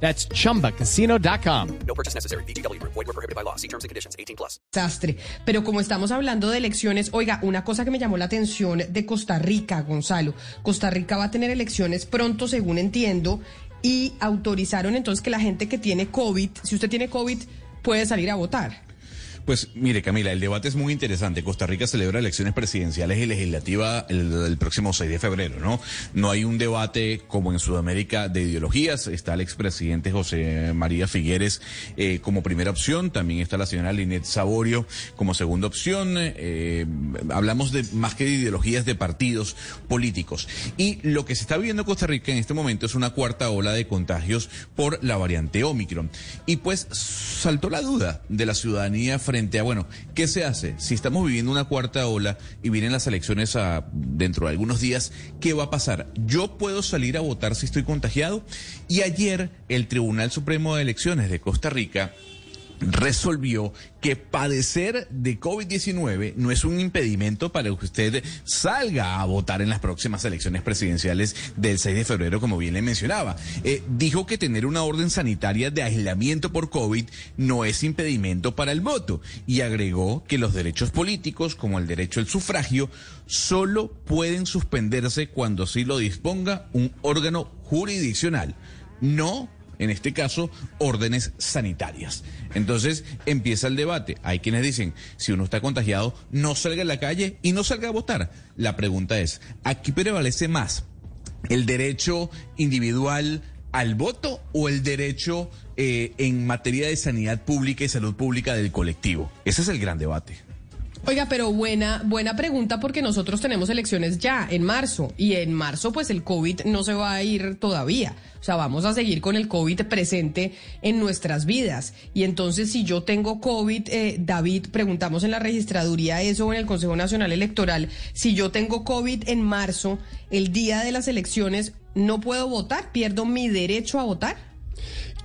That's chumbacasino.com. No purchase necessary. BGW. Void were prohibited by law. See terms and conditions. 18 plus. desastre. Pero como estamos hablando de elecciones, oiga, una cosa que me llamó la atención de Costa Rica, Gonzalo. Costa Rica va a tener elecciones pronto, según entiendo, y autorizaron entonces que la gente que tiene COVID, si usted tiene COVID, puede salir a votar. Pues mire, Camila, el debate es muy interesante. Costa Rica celebra elecciones presidenciales y legislativas el, próximo 6 de febrero, ¿no? No hay un debate como en Sudamérica de ideologías. Está el expresidente José María Figueres eh, como primera opción. También está la señora Linet Saborio como segunda opción. Eh, hablamos de más que de ideologías de partidos políticos. Y lo que se está viviendo en Costa Rica en este momento es una cuarta ola de contagios por la variante Omicron. Y pues saltó la duda de la ciudadanía frente bueno, ¿qué se hace? Si estamos viviendo una cuarta ola y vienen las elecciones a, dentro de algunos días, ¿qué va a pasar? ¿Yo puedo salir a votar si estoy contagiado? Y ayer el Tribunal Supremo de Elecciones de Costa Rica resolvió que padecer de COVID-19 no es un impedimento para que usted salga a votar en las próximas elecciones presidenciales del 6 de febrero, como bien le mencionaba. Eh, dijo que tener una orden sanitaria de aislamiento por COVID no es impedimento para el voto y agregó que los derechos políticos, como el derecho al sufragio, solo pueden suspenderse cuando así lo disponga un órgano jurisdiccional, no en este caso, órdenes sanitarias. Entonces empieza el debate. Hay quienes dicen, si uno está contagiado, no salga a la calle y no salga a votar. La pregunta es, ¿aquí prevalece más el derecho individual al voto o el derecho eh, en materia de sanidad pública y salud pública del colectivo? Ese es el gran debate. Oiga, pero buena, buena pregunta porque nosotros tenemos elecciones ya en marzo y en marzo pues el COVID no se va a ir todavía. O sea, vamos a seguir con el COVID presente en nuestras vidas. Y entonces si yo tengo COVID, eh, David, preguntamos en la registraduría eso o en el Consejo Nacional Electoral, si yo tengo COVID en marzo, el día de las elecciones, ¿no puedo votar? ¿Pierdo mi derecho a votar?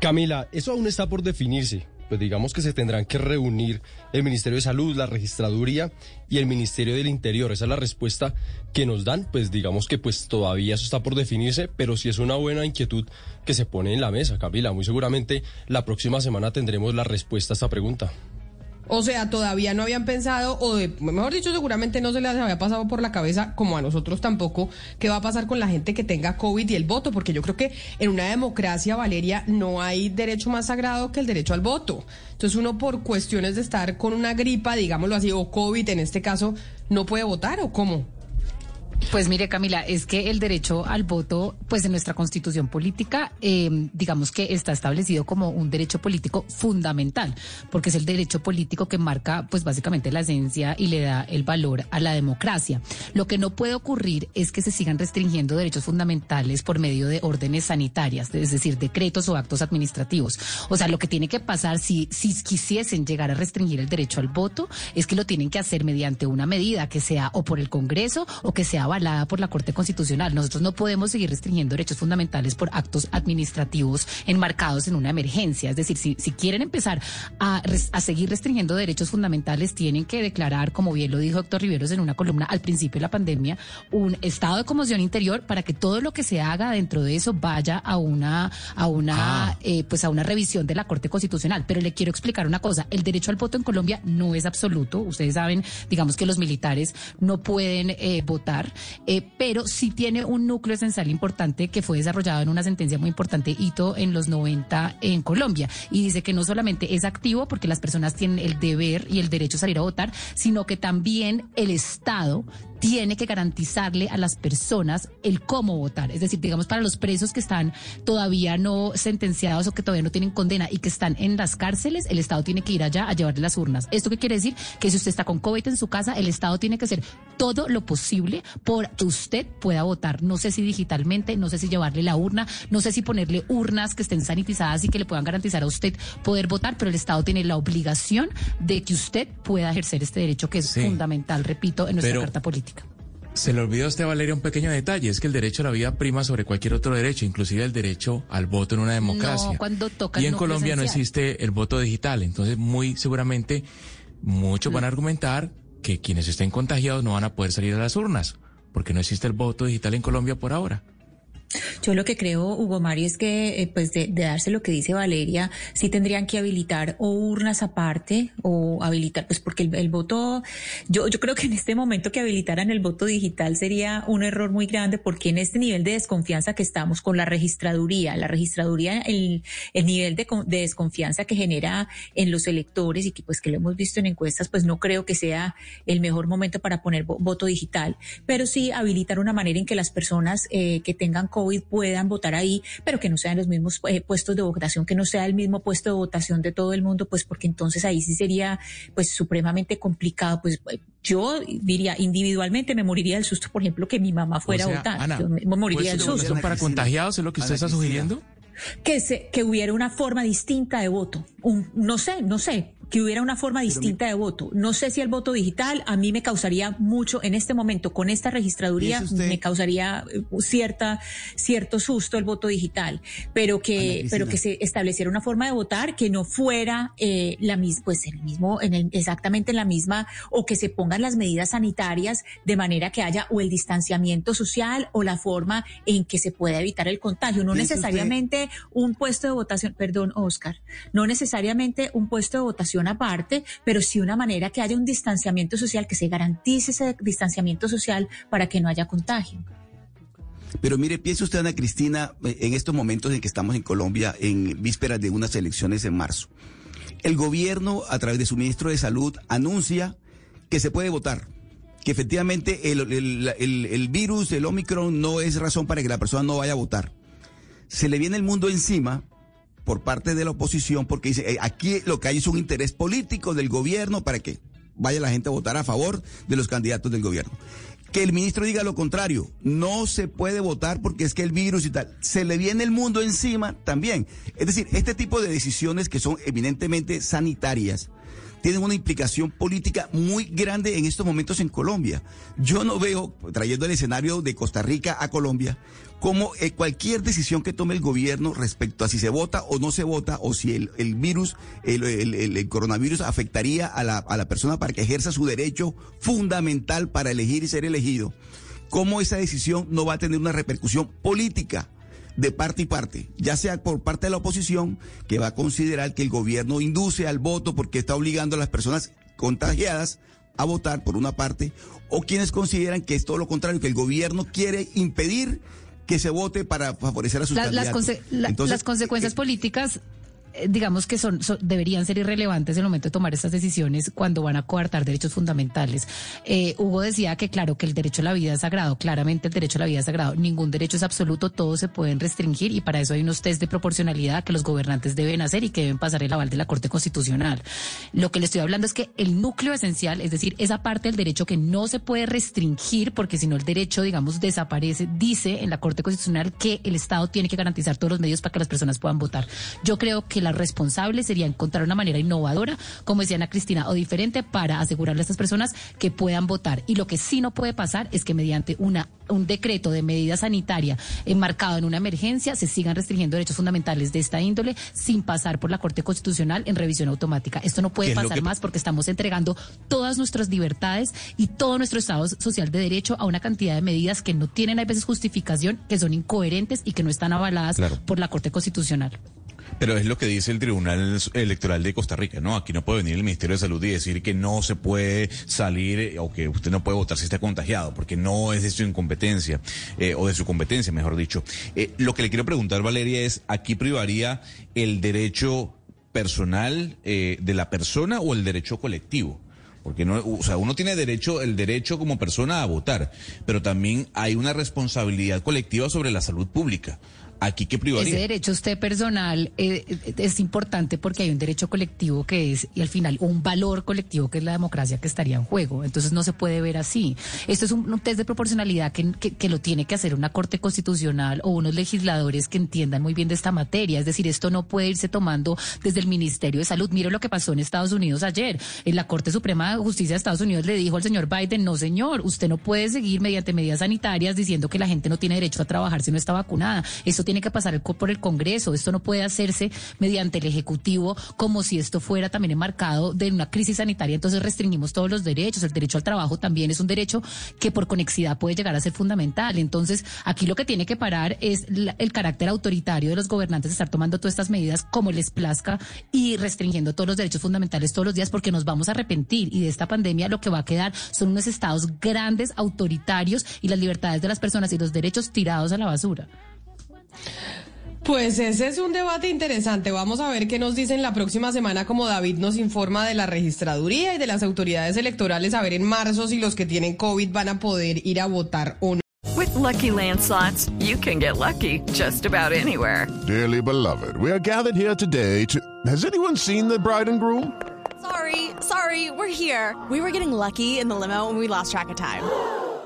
Camila, eso aún está por definirse pues digamos que se tendrán que reunir el Ministerio de Salud, la Registraduría y el Ministerio del Interior. Esa es la respuesta que nos dan, pues digamos que pues todavía eso está por definirse, pero sí es una buena inquietud que se pone en la mesa, Camila. Muy seguramente la próxima semana tendremos la respuesta a esta pregunta. O sea, todavía no habían pensado, o de, mejor dicho, seguramente no se les había pasado por la cabeza, como a nosotros tampoco, qué va a pasar con la gente que tenga COVID y el voto, porque yo creo que en una democracia, Valeria, no hay derecho más sagrado que el derecho al voto. Entonces uno por cuestiones de estar con una gripa, digámoslo así, o COVID en este caso, no puede votar o cómo. Pues mire, Camila, es que el derecho al voto, pues en nuestra constitución política, eh, digamos que está establecido como un derecho político fundamental, porque es el derecho político que marca, pues básicamente la esencia y le da el valor a la democracia. Lo que no puede ocurrir es que se sigan restringiendo derechos fundamentales por medio de órdenes sanitarias, es decir, decretos o actos administrativos. O sea, lo que tiene que pasar si, si quisiesen llegar a restringir el derecho al voto es que lo tienen que hacer mediante una medida que sea o por el Congreso o que sea avalada por la Corte Constitucional. Nosotros no podemos seguir restringiendo derechos fundamentales por actos administrativos enmarcados en una emergencia. Es decir, si, si quieren empezar a, a, seguir restringiendo derechos fundamentales, tienen que declarar, como bien lo dijo doctor Riveros en una columna al principio de la pandemia, un estado de conmoción interior para que todo lo que se haga dentro de eso vaya a una, a una, ah. eh, pues a una revisión de la Corte Constitucional. Pero le quiero explicar una cosa. El derecho al voto en Colombia no es absoluto. Ustedes saben, digamos que los militares no pueden eh, votar eh, pero sí tiene un núcleo esencial importante que fue desarrollado en una sentencia muy importante, hito en los 90 en Colombia. Y dice que no solamente es activo porque las personas tienen el deber y el derecho a salir a votar, sino que también el Estado tiene que garantizarle a las personas el cómo votar. Es decir, digamos, para los presos que están todavía no sentenciados o que todavía no tienen condena y que están en las cárceles, el Estado tiene que ir allá a llevarle las urnas. ¿Esto qué quiere decir? Que si usted está con COVID en su casa, el Estado tiene que hacer todo lo posible por que usted pueda votar. No sé si digitalmente, no sé si llevarle la urna, no sé si ponerle urnas que estén sanitizadas y que le puedan garantizar a usted poder votar, pero el Estado tiene la obligación de que usted pueda ejercer este derecho que es Sí. fundamental, repito, en nuestra Pero- Carta Política. Se le olvidó a usted, Valeria, un pequeño detalle, es que el derecho a la vida prima sobre cualquier otro derecho, inclusive el derecho al voto en una democracia. No, cuando toca y en Colombia no existe el voto digital, entonces muy seguramente muchos Mm. van a argumentar que quienes estén contagiados no van a poder salir a las urnas, porque no existe el voto digital en Colombia por ahora. Yo lo que creo, Hugo Mario, es que, eh, pues, de, darse lo que dice Valeria, sí tendrían que habilitar o urnas aparte o habilitar, pues, porque el, el voto, yo, yo creo que en este momento que habilitaran el voto digital sería un error muy grande porque en este nivel de desconfianza que estamos con la registraduría, la registraduría, el, el nivel de, de desconfianza que genera en los electores y que, pues, que lo hemos visto en encuestas, pues, no creo que sea el mejor momento para poner vo- voto digital, pero sí habilitar una manera en que las personas eh, que tengan COVID puedan votar ahí, pero que no sean los mismos eh, puestos de votación, que no sea el mismo puesto de votación de todo el mundo, pues porque entonces ahí sí sería pues supremamente complicado. Pues eh, yo diría individualmente me moriría del susto, por ejemplo, que mi mamá fuera O sea, a votar. Ana, yo me moriría del ¿puestos de susto. para contagiados es lo que usted Ana está sugiriendo? Que, se, que hubiera una forma distinta de voto. Un- no sé, no sé, que hubiera una forma distinta de voto. No sé si el voto digital a mí me causaría mucho, en este momento, con esta registraduría, usted- me causaría eh, cierta, cierto susto el voto digital, pero que, pero que se estableciera una forma de votar que no fuera eh, la misma, pues en el mismo, en el, exactamente en la misma, o que se pongan las medidas sanitarias de manera que haya o el distanciamiento social o la forma en que se pueda evitar el contagio. No usted- necesariamente un puesto de votación, perdón, Oscar, no necesariamente un puesto de votación aparte, pero sí una manera que haya un distanciamiento social, que se garantice ese distanciamiento social para que no haya contagio. Pero mire, piense usted, Ana Cristina, eh, en estos momentos en que estamos en Colombia, en vísperas de unas elecciones en marzo. El gobierno, a través de su ministro de Salud, anuncia que se puede votar, que efectivamente el, el- virus, el Omicron, no es razón para que la persona no vaya a votar. Se le viene el mundo encima por parte de la oposición porque dice, eh, aquí lo que hay es un interés político del gobierno para que vaya la gente a votar a favor de los candidatos del gobierno. Que el ministro diga lo contrario, no se puede votar porque es que el virus y tal, se le viene el mundo encima también. Es decir, este tipo de decisiones que son eminentemente sanitarias, tienen una implicación política muy grande en estos momentos en Colombia. Yo no veo, trayendo el escenario de Costa Rica a Colombia, como eh, cualquier decisión que tome el gobierno respecto a si se vota o no se vota, o si el, el virus, el, el- el- coronavirus afectaría a la, a la persona para que ejerza su derecho fundamental para elegir y ser elegido, cómo esa decisión no va a tener una repercusión política de parte y parte, ya sea por parte de la oposición, que va a considerar que el gobierno induce al voto porque está obligando a las personas contagiadas a votar por una parte, o quienes consideran que es todo lo contrario, que el gobierno quiere impedir que se vote para favorecer a sus La- las, candidatos. conse- la- Entonces, las consecuencias eh, políticas, eh, digamos que son, son- deberían ser irrelevantes en el momento de tomar estas decisiones cuando van a coartar derechos fundamentales. Eh, Hugo decía que claro que el derecho a la vida es sagrado, claramente el derecho a la vida es sagrado. Ningún derecho es absoluto, todos se pueden restringir y para eso hay unos test de proporcionalidad que los gobernantes deben hacer y que deben pasar el aval de la Corte Constitucional. Lo que le estoy hablando es que el núcleo esencial, es decir, esa parte del derecho que no se puede restringir porque si no el derecho, digamos, desaparece, dice en la Corte Constitucional que el Estado tiene que garantizar todos los medios para que las personas puedan votar. Yo creo que la responsable sería encontrar una manera innovadora, como decía Ana Cristina, o diferente para asegurarle a estas personas que puedan votar. Y lo que sí no puede pasar es que mediante una un decreto de medida sanitaria enmarcado en una emergencia se sigan restringiendo derechos fundamentales de esta índole sin pasar por la Corte Constitucional en revisión automática. Esto no puede ¿Qué es lo pasar que- más porque estamos entregando todas nuestras libertades y todo nuestro Estado social de derecho a una cantidad de medidas que no tienen a veces justificación, que son incoherentes y que no están avaladas Claro. por la Corte Constitucional. Pero es lo que dice el Tribunal Electoral de Costa Rica, ¿no? Aquí no puede venir el Ministerio de Salud y decir que no se puede salir eh, o que usted no puede votar si está contagiado, porque no es de su incompetencia, eh, o de su competencia, mejor dicho. Eh, lo que le quiero preguntar, Valeria, es, ¿aquí privaría el derecho personal eh, de la persona o el derecho colectivo? porque no, o sea, uno tiene derecho, el derecho como persona a votar, pero también hay una responsabilidad colectiva sobre la salud pública. Aquí qué privaría. Ese derecho usted personal eh, eh, es importante porque hay un derecho colectivo que es, y al final, un valor colectivo que es la democracia que estaría en juego. Entonces no se puede ver así. Esto es un, test de proporcionalidad que, que, que, lo tiene que hacer una corte constitucional o unos legisladores que entiendan muy bien de esta materia. Es decir, esto no puede irse tomando desde el Ministerio de Salud. Mire lo que pasó en Estados Unidos ayer. En la Corte Suprema de Justicia de Estados Unidos le dijo al señor Biden, no señor, usted no puede seguir mediante medidas sanitarias diciendo que la gente no tiene derecho a trabajar si no está vacunada. Esto tiene que pasar por el Congreso. Esto no puede hacerse mediante el Ejecutivo como si esto fuera también enmarcado de una crisis sanitaria. Entonces restringimos todos los derechos. El derecho al trabajo también es un derecho que por conexidad puede llegar a ser fundamental. Entonces aquí lo que tiene que parar es el carácter autoritario de los gobernantes de estar tomando todas estas medidas como les plazca y restringiendo todos los derechos fundamentales todos los días porque nos vamos a arrepentir y de esta pandemia lo que va a quedar son unos estados grandes, autoritarios y las libertades de las personas y los derechos tirados a la basura. Pues ese es un debate interesante. Vamos a ver qué nos dicen la próxima semana, como David nos informa de la registraduría y de las autoridades electorales, a ver en marzo si los que tienen COVID van a poder ir a votar o no. With lucky landslots, you can get lucky just about anywhere. Dearly beloved, we are gathered here today to. Has anyone seen the bride and groom? Sorry, sorry, we're here. We were getting lucky in the limo and we lost track of time.